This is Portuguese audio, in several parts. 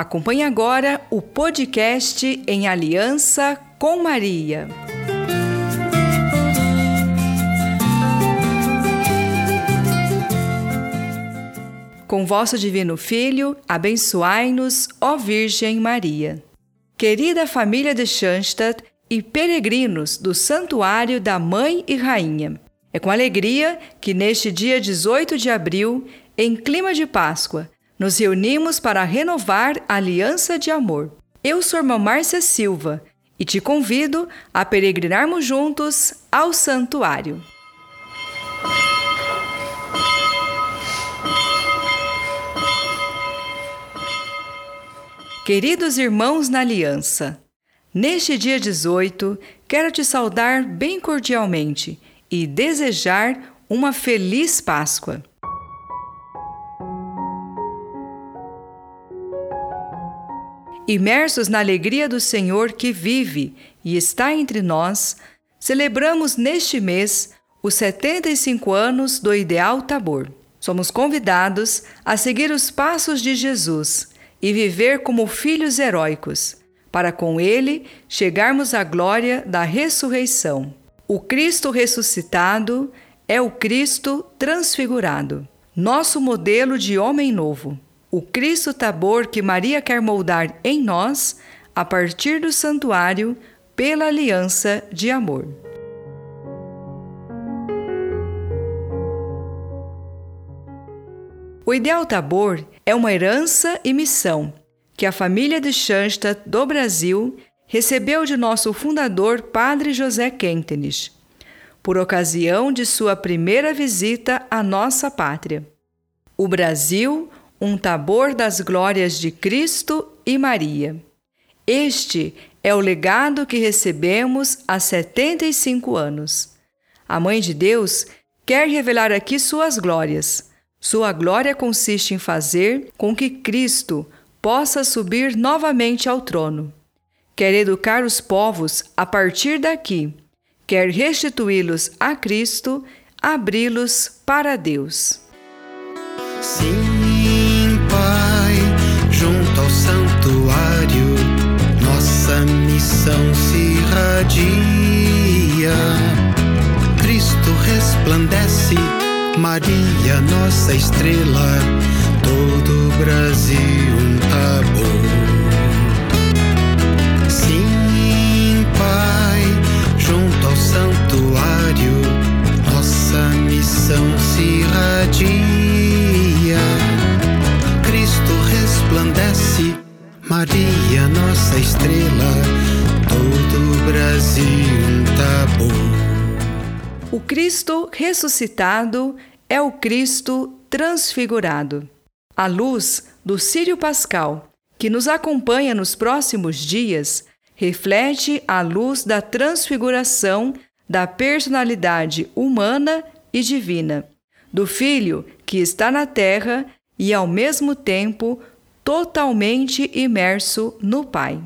Acompanhe agora o podcast em Aliança com Maria. Com vosso Divino Filho, abençoai-nos, ó Virgem Maria. Querida família de Schanstatt e peregrinos do Santuário da Mãe e Rainha, é com alegria que neste dia 18 de abril, em clima de Páscoa, nos reunimos para renovar a aliança de amor. Eu sou irmã Márcia Silva e te convido a peregrinarmos juntos ao santuário. Queridos irmãos na aliança, neste dia 18, quero te saudar bem cordialmente e desejar uma feliz Páscoa. Imersos na alegria do Senhor que vive e está entre nós, celebramos neste mês os 75 anos do Ideal Tabor. Somos convidados a seguir os passos de Jesus e viver como filhos heróicos, para com ele chegarmos à glória da ressurreição. O Cristo ressuscitado é o Cristo transfigurado, nosso modelo de homem novo. O Cristo Tabor que Maria quer moldar em nós a partir do santuário pela aliança de amor. O Ideal Tabor é uma herança e missão que a família de Schanstatt do Brasil recebeu de nosso fundador, Padre José Kentenich, por ocasião de sua primeira visita à nossa pátria. O Brasil, um tabor das glórias de Cristo e Maria. Este é o legado que recebemos há 75 anos. A Mãe de Deus quer revelar aqui suas glórias. Sua glória consiste em fazer com que Cristo possa subir novamente ao trono quer educar os povos a partir daqui, quer restituí-los a Cristo, abri-los para Deus. Sim, missão se irradia. Cristo resplandece, Maria, nossa estrela, todo o Brasil um tabor. Pai, junto ao santuário, nossa missão se irradia. Cristo resplandece, Maria, nossa estrela, todo o Brasil um tabor. O Cristo ressuscitado é o Cristo transfigurado. A luz do Sírio Pascal, que nos acompanha nos próximos dias, reflete a luz da transfiguração da personalidade humana e divina, do Filho que está na terra e, ao mesmo tempo, totalmente imerso no Pai.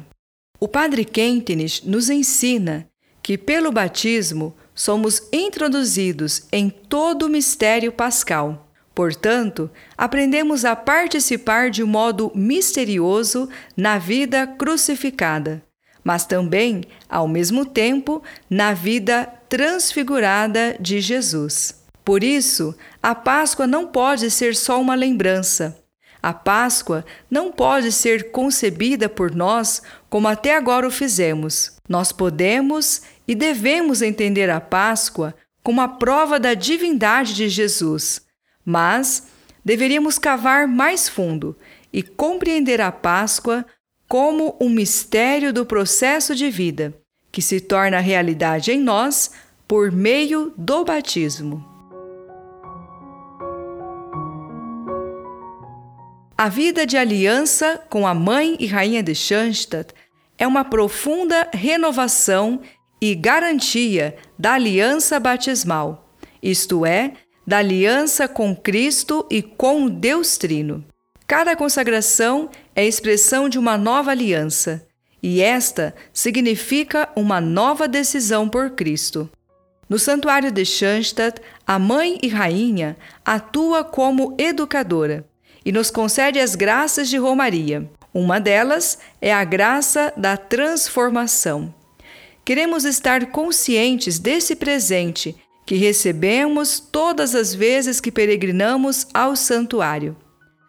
O Padre Kentenich nos ensina que, pelo batismo, somos introduzidos em todo o mistério pascal. Portanto, aprendemos a participar de um modo misterioso na vida crucificada mas também, ao mesmo tempo, na vida transfigurada de Jesus. Por isso, a Páscoa não pode ser só uma lembrança. A Páscoa não pode ser concebida por nós como até agora o fizemos. Nós podemos e devemos entender a Páscoa como a prova da divindade de Jesus, mas deveríamos cavar mais fundo e compreender a Páscoa como um mistério do processo de vida, que se torna realidade em nós por meio do batismo. A vida de aliança com a mãe e rainha de Schanstatt é uma profunda renovação e garantia da aliança batismal, isto é, da aliança com Cristo e com Deus Trino. Cada consagração é expressão de uma nova aliança, e esta significa uma nova decisão por Cristo. No Santuário de Schanstatt, a Mãe e Rainha atua como educadora e nos concede as graças de Romaria. Uma delas é a graça da transformação. Queremos estar conscientes desse presente que recebemos todas as vezes que peregrinamos ao santuário.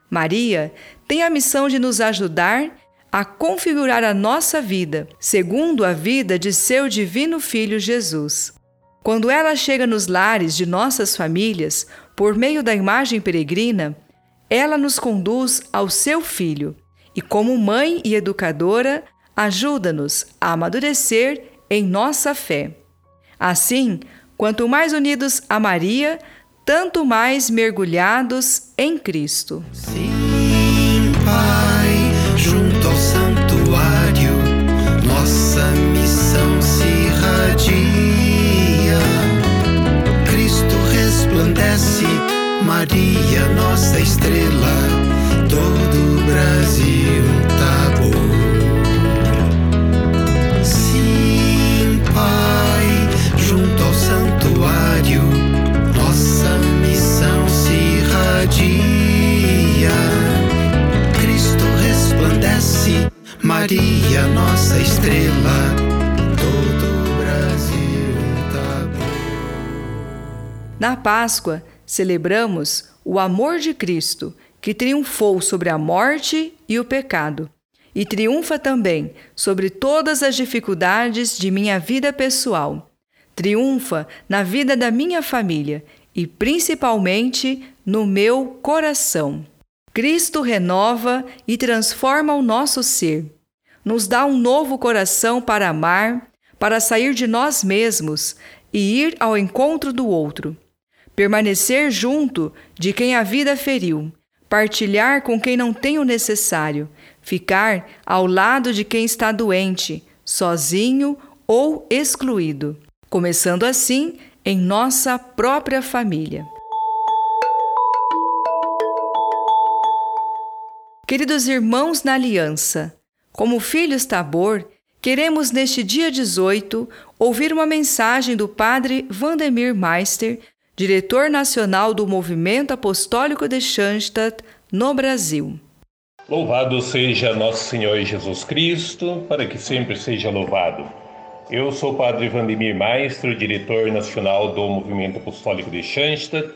Maria tem a missão de nos ajudar a configurar a nossa vida segundo a vida de seu divino Filho Jesus. Quando ela chega nos lares de nossas famílias, por meio da imagem peregrina, ela nos conduz ao seu Filho e, como mãe e educadora, ajuda-nos a amadurecer em nossa fé. Assim, quanto mais unidos a Maria, tanto mais mergulhados em Cristo. Sim, Pai, junto ao santuário, nossa missão se irradia. Cristo resplandece, Maria, nossa estrela, Maria, nossa estrela, todo o Brasil tá bom. Na Páscoa, celebramos o amor de Cristo, que triunfou sobre a morte e o pecado, e triunfa também sobre todas as dificuldades de minha vida pessoal. Triunfa na vida da minha família e principalmente no meu coração. Cristo renova e transforma o nosso ser. Nos dá um novo coração para amar, para sair de nós mesmos e ir ao encontro do outro permanecer junto de quem a vida feriu, partilhar com quem não tem o necessário, ficar ao lado de quem está doente, sozinho ou excluído, começando assim em nossa própria família. Queridos irmãos na aliança, como filhos Tabor, queremos neste dia 18 ouvir uma mensagem do Padre Vandemir Meister diretor nacional do Movimento Apostólico de Schanstatt no Brasil. Louvado seja nosso Senhor Jesus Cristo, para que sempre seja louvado. Eu sou o Padre Vandemir Maestro, diretor nacional do Movimento Apostólico de Schanstatt,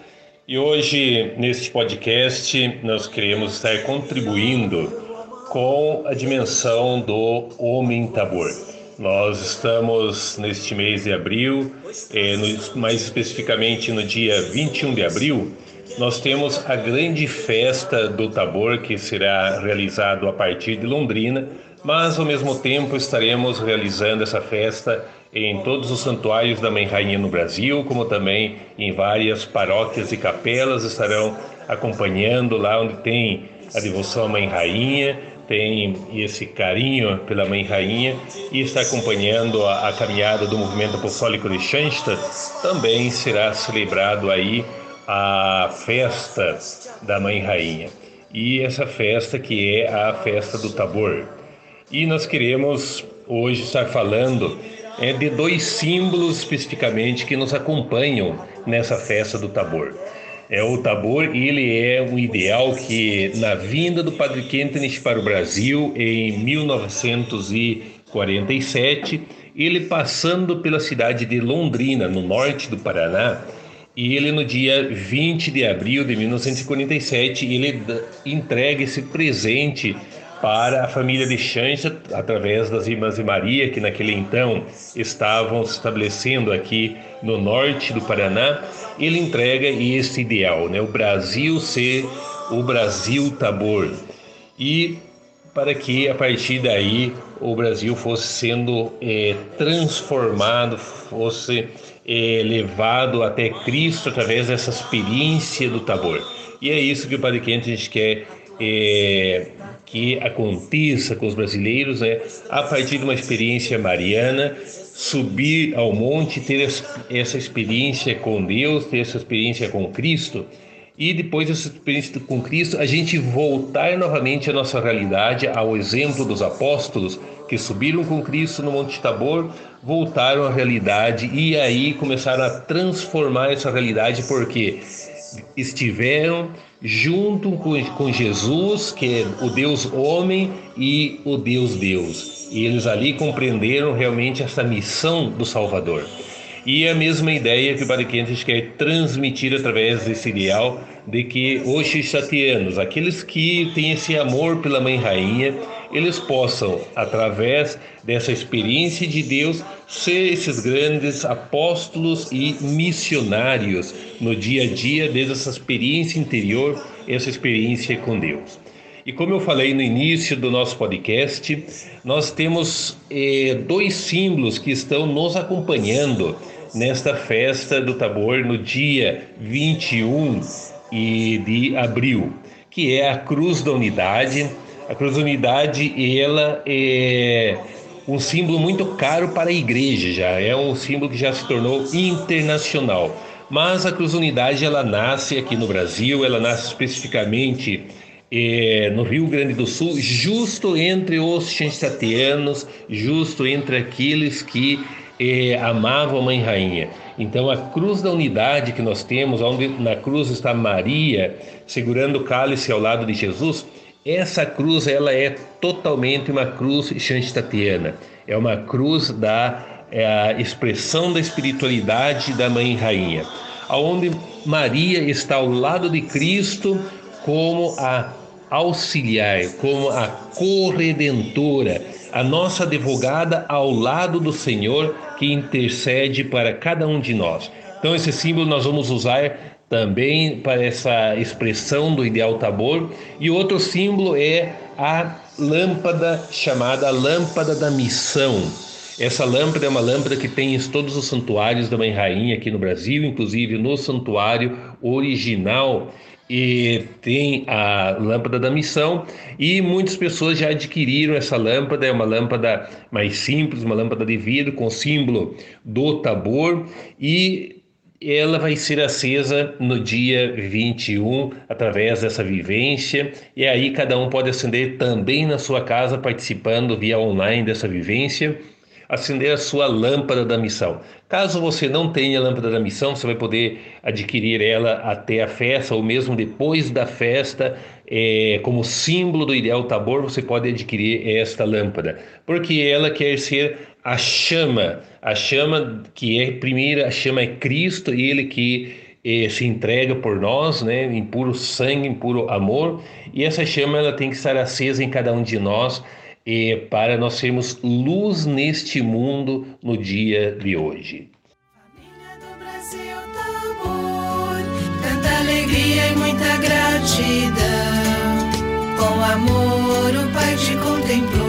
e hoje, neste podcast, nós queremos estar contribuindo com a dimensão do Homem Tabor. Nós estamos neste mês de abril, no, mais especificamente no dia 21 de abril, nós temos a grande festa do Tabor que será realizado a partir de Londrina, mas ao mesmo tempo estaremos realizando essa festa em todos os santuários da Mãe Rainha no Brasil, como também em várias paróquias e capelas estarão acompanhando lá onde tem a devoção à Mãe Rainha, tem esse carinho pela Mãe Rainha e está acompanhando a, a caminhada do movimento apostólico de Schanstatt, também será celebrado aí a festa da Mãe Rainha. E essa festa que é a festa do Tabor. E nós queremos hoje estar falando é, de dois símbolos especificamente que nos acompanham nessa festa do Tabor é o Tabor, ele é um ideal que na vinda do Padre Kentenich para o Brasil em 1947, ele passando pela cidade de Londrina, no norte do Paraná, e ele no dia 20 de abril de 1947, ele entrega esse presente para a família de Chancha, através das Irmãs de Maria, que naquele então estavam se estabelecendo aqui no norte do Paraná, ele entrega esse ideal, né? o Brasil ser o Brasil Tabor. E para que a partir daí o Brasil fosse sendo é, transformado, fosse é, levado até Cristo através dessa experiência do Tabor. E é isso que o Padre Quente a gente quer é, que aconteça com os brasileiros, né, a partir de uma experiência mariana, subir ao monte, ter essa experiência com Deus, ter essa experiência com Cristo, e depois dessa experiência com Cristo, a gente voltar novamente à nossa realidade, ao exemplo dos apóstolos que subiram com Cristo no Monte Tabor, voltaram à realidade e aí começaram a transformar essa realidade porque estiveram junto com, com Jesus, que é o Deus homem e o Deus Deus. E eles ali compreenderam realmente essa missão do Salvador. E a mesma ideia que o Padre Quentes quer transmitir através desse ideal de que os xixatianos, aqueles que têm esse amor pela Mãe Rainha, eles possam, através dessa experiência de Deus, ser esses grandes apóstolos e missionários no dia a dia, desde essa experiência interior, essa experiência com Deus. E como eu falei no início do nosso podcast, nós temos eh, dois símbolos que estão nos acompanhando nesta festa do Tabor no dia 21 de abril, que é a Cruz da Unidade. A Cruz da Unidade, ela é um símbolo muito caro para a igreja já, é um símbolo que já se tornou internacional. Mas a Cruz da Unidade, ela nasce aqui no Brasil, ela nasce especificamente é, no Rio Grande do Sul, justo entre os xanxateanos, justo entre aqueles que é, amavam a Mãe Rainha. Então, a cruz da unidade que nós temos, onde na cruz está Maria segurando o cálice ao lado de Jesus, essa cruz ela é totalmente uma cruz xanxtatiana. É uma cruz da é a expressão da espiritualidade da Mãe Rainha, aonde Maria está ao lado de Cristo como a auxiliar, como a corredentora, a nossa advogada ao lado do Senhor que intercede para cada um de nós. Então, esse símbolo nós vamos usar também para essa expressão do ideal tabor. E outro símbolo é a lâmpada chamada lâmpada da missão. Essa lâmpada é uma lâmpada que tem em todos os santuários da Mãe Rainha aqui no Brasil, inclusive no santuário original e tem a lâmpada da missão e muitas pessoas já adquiriram essa lâmpada, é uma lâmpada mais simples, uma lâmpada de vidro com símbolo do Tabor e ela vai ser acesa no dia 21 através dessa vivência e aí cada um pode acender também na sua casa participando via online dessa vivência acender a sua lâmpada da missão. Caso você não tenha a lâmpada da missão, você vai poder adquirir ela até a festa ou mesmo depois da festa, é, como símbolo do ideal Tabor, você pode adquirir esta lâmpada, porque ela quer ser a chama, a chama que é primeira, a chama é Cristo, ele que eh, se entrega por nós, né, em puro sangue, em puro amor, e essa chama ela tem que estar acesa em cada um de nós e para nós sermos luz neste mundo no dia de hoje. Do Brasil, tanta alegria e muita gratidão. Com amor o Pai te contemplou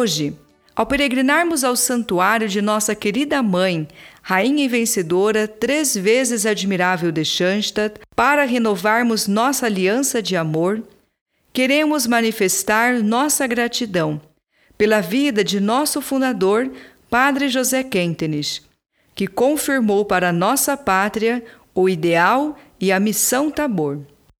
Hoje, ao peregrinarmos ao santuário de nossa querida mãe, Rainha e Vencedora, três vezes admirável de Schanstatt, para renovarmos nossa aliança de amor, queremos manifestar nossa gratidão pela vida de nosso fundador, Padre José Quentenes, que confirmou para nossa pátria o ideal e a missão Tabor.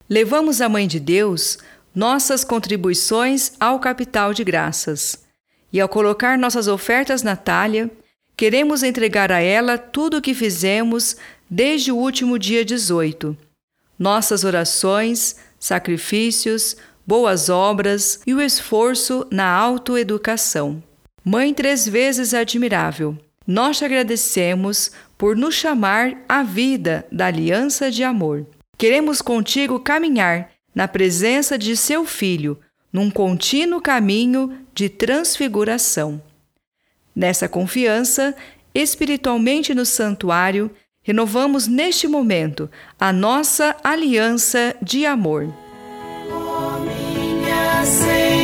Levamos à Mãe de Deus nossas contribuições ao capital de graças. E ao colocar nossas ofertas na talha, queremos entregar a ela tudo o que fizemos desde o último dia 18. Nossas orações, sacrifícios, boas obras e o esforço na autoeducação. Mãe três vezes admirável, nós te agradecemos por nos chamar à vida da aliança de amor. Queremos contigo caminhar na presença de seu Filho, num contínuo caminho de transfiguração. Nessa confiança, espiritualmente no santuário, renovamos neste momento a nossa aliança de amor. Oh, minha Senhora.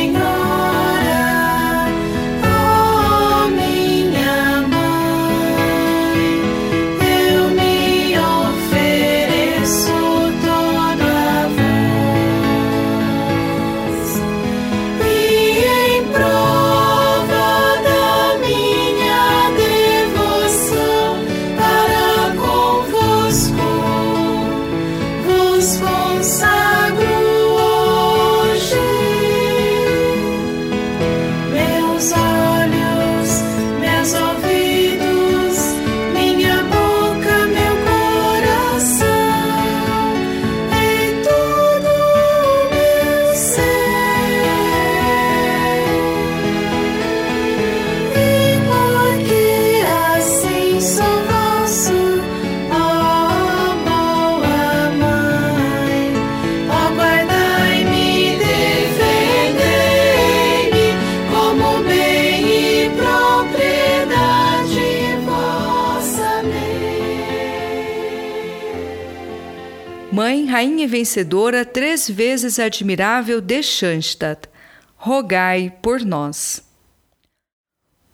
Mãe, Rainha Vencedora, três vezes admirável de Schanstatt, rogai por nós.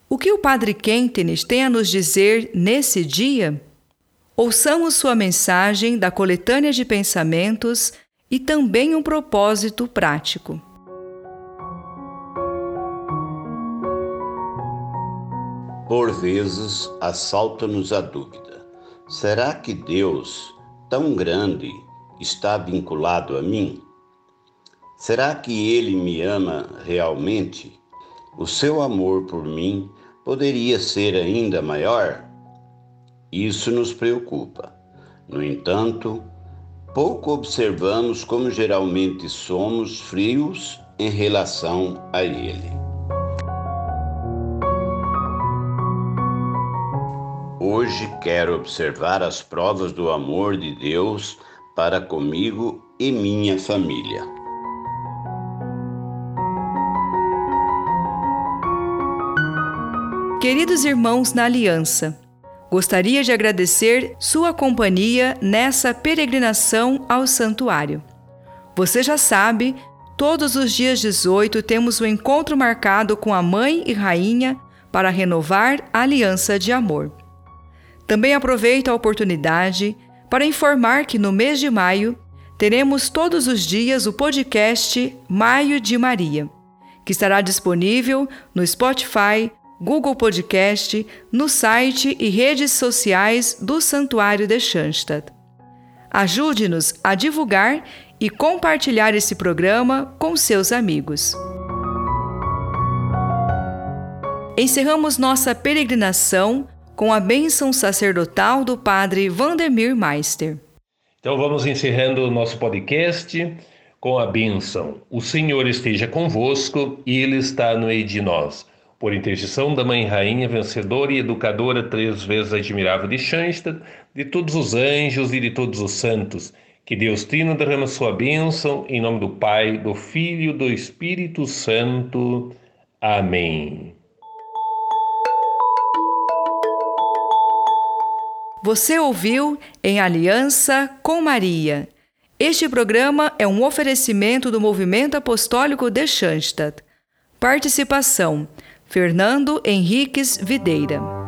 O que o Padre Quentenes tem a nos dizer nesse dia? Ouçamos sua mensagem da coletânea de pensamentos e também um propósito prático. Por vezes assalta-nos a dúvida: será que Deus, tão grande, está vinculado a mim? Será que ele me ama realmente? O seu amor por mim poderia ser ainda maior? Isso nos preocupa. No entanto, pouco observamos como geralmente somos frios em relação a ele. Hoje quero observar as provas do amor de Deus para comigo e minha família. Queridos irmãos na Aliança, gostaria de agradecer sua companhia nessa peregrinação ao santuário. Você já sabe, todos os dias 18 temos um encontro marcado com a Mãe e Rainha para renovar a aliança de amor. Também aproveito a oportunidade para informar que no mês de maio teremos todos os dias o podcast Maio de Maria, que estará disponível no Spotify, Google Podcast, no site e redes sociais do Santuário de Schanstatt. Ajude-nos a divulgar e compartilhar esse programa com seus amigos. Encerramos nossa peregrinação com a bênção sacerdotal do Padre Vandemir Meister. Então vamos encerrando o nosso podcast com a bênção. O Senhor esteja convosco e Ele está no meio de nós. Por intercessão da Mãe Rainha, vencedora e educadora, três vezes admirável de Schanstatt, de todos os anjos e de todos os santos, que Deus Trino derrama sua bênção, em nome do Pai, do Filho e do Espírito Santo. Amém. Você ouviu em Aliança com Maria. Este programa é um oferecimento do Movimento Apostólico de Schanstatt. Participação: Fernando Henriques Videira.